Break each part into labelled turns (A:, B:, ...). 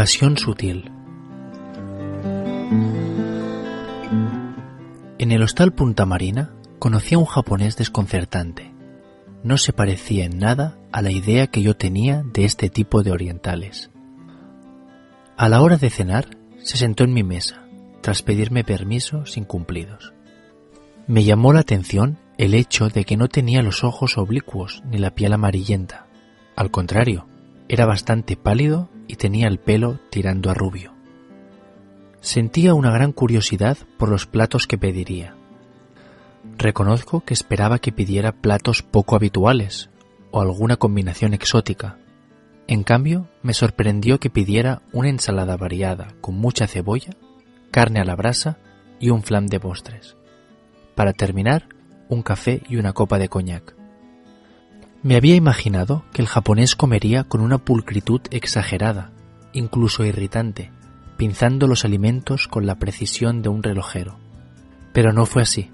A: Invasión sutil. En el hostal Punta Marina conocí a un japonés desconcertante. No se parecía en nada a la idea que yo tenía de este tipo de orientales. A la hora de cenar, se sentó en mi mesa, tras pedirme permiso sin cumplidos. Me llamó la atención el hecho de que no tenía los ojos oblicuos ni la piel amarillenta. Al contrario, era bastante pálido y tenía el pelo tirando a rubio. Sentía una gran curiosidad por los platos que pediría. Reconozco que esperaba que pidiera platos poco habituales o alguna combinación exótica. En cambio, me sorprendió que pidiera una ensalada variada con mucha cebolla, carne a la brasa y un flan de postres. Para terminar, un café y una copa de coñac. Me había imaginado que el japonés comería con una pulcritud exagerada, incluso irritante, pinzando los alimentos con la precisión de un relojero. Pero no fue así.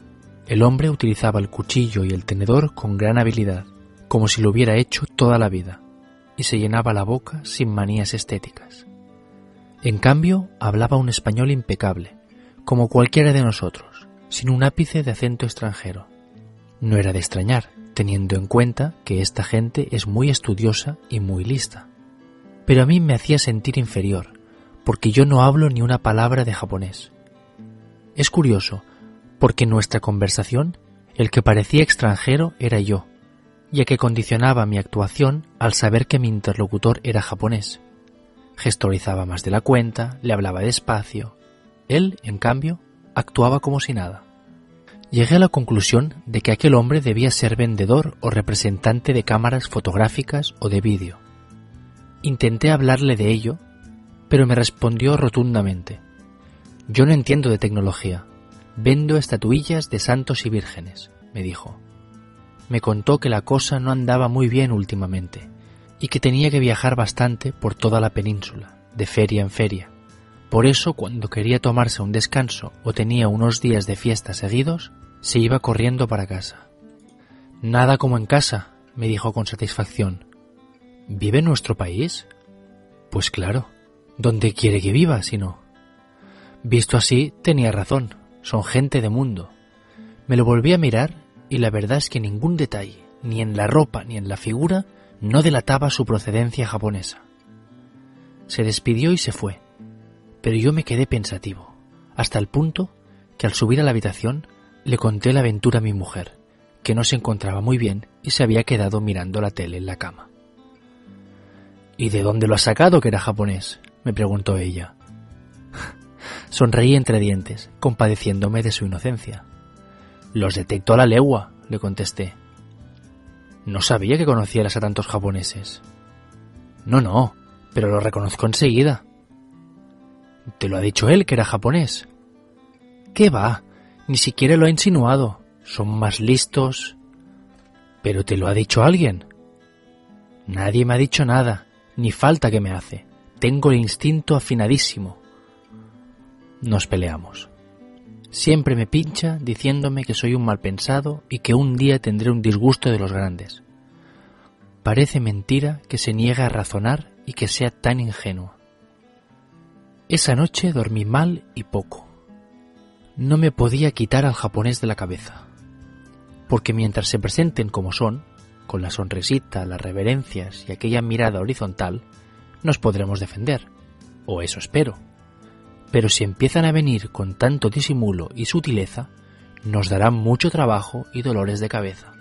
A: El hombre utilizaba el cuchillo y el tenedor con gran habilidad, como si lo hubiera hecho toda la vida, y se llenaba la boca sin manías estéticas. En cambio, hablaba un español impecable, como cualquiera de nosotros, sin un ápice de acento extranjero. No era de extrañar, teniendo en cuenta que esta gente es muy estudiosa y muy lista. Pero a mí me hacía sentir inferior, porque yo no hablo ni una palabra de japonés. Es curioso, porque en nuestra conversación el que parecía extranjero era yo, ya que condicionaba mi actuación al saber que mi interlocutor era japonés. Gestorizaba más de la cuenta, le hablaba despacio. Él, en cambio, actuaba como si nada llegué a la conclusión de que aquel hombre debía ser vendedor o representante de cámaras fotográficas o de vídeo. Intenté hablarle de ello, pero me respondió rotundamente. Yo no entiendo de tecnología. Vendo estatuillas de santos y vírgenes, me dijo. Me contó que la cosa no andaba muy bien últimamente y que tenía que viajar bastante por toda la península, de feria en feria. Por eso, cuando quería tomarse un descanso o tenía unos días de fiesta seguidos, se iba corriendo para casa. Nada como en casa, me dijo con satisfacción. ¿Vive en nuestro país? Pues claro, ¿dónde quiere que viva si no? Visto así, tenía razón, son gente de mundo. Me lo volví a mirar y la verdad es que ningún detalle, ni en la ropa ni en la figura, no delataba su procedencia japonesa. Se despidió y se fue, pero yo me quedé pensativo, hasta el punto que al subir a la habitación le conté la aventura a mi mujer, que no se encontraba muy bien y se había quedado mirando la tele en la cama. ¿Y de dónde lo has sacado que era japonés? me preguntó ella. Sonreí entre dientes, compadeciéndome de su inocencia. Los detecto a la legua, le contesté. No sabía que conocieras a tantos japoneses. No, no, pero lo reconozco enseguida. ¿Te lo ha dicho él que era japonés? ¿Qué va? Ni siquiera lo ha insinuado. Son más listos. ¿Pero te lo ha dicho alguien? Nadie me ha dicho nada, ni falta que me hace. Tengo el instinto afinadísimo. Nos peleamos. Siempre me pincha diciéndome que soy un mal pensado y que un día tendré un disgusto de los grandes. Parece mentira que se niegue a razonar y que sea tan ingenua. Esa noche dormí mal y poco no me podía quitar al japonés de la cabeza. Porque mientras se presenten como son, con la sonrisita, las reverencias y aquella mirada horizontal, nos podremos defender. O eso espero. Pero si empiezan a venir con tanto disimulo y sutileza, nos darán mucho trabajo y dolores de cabeza.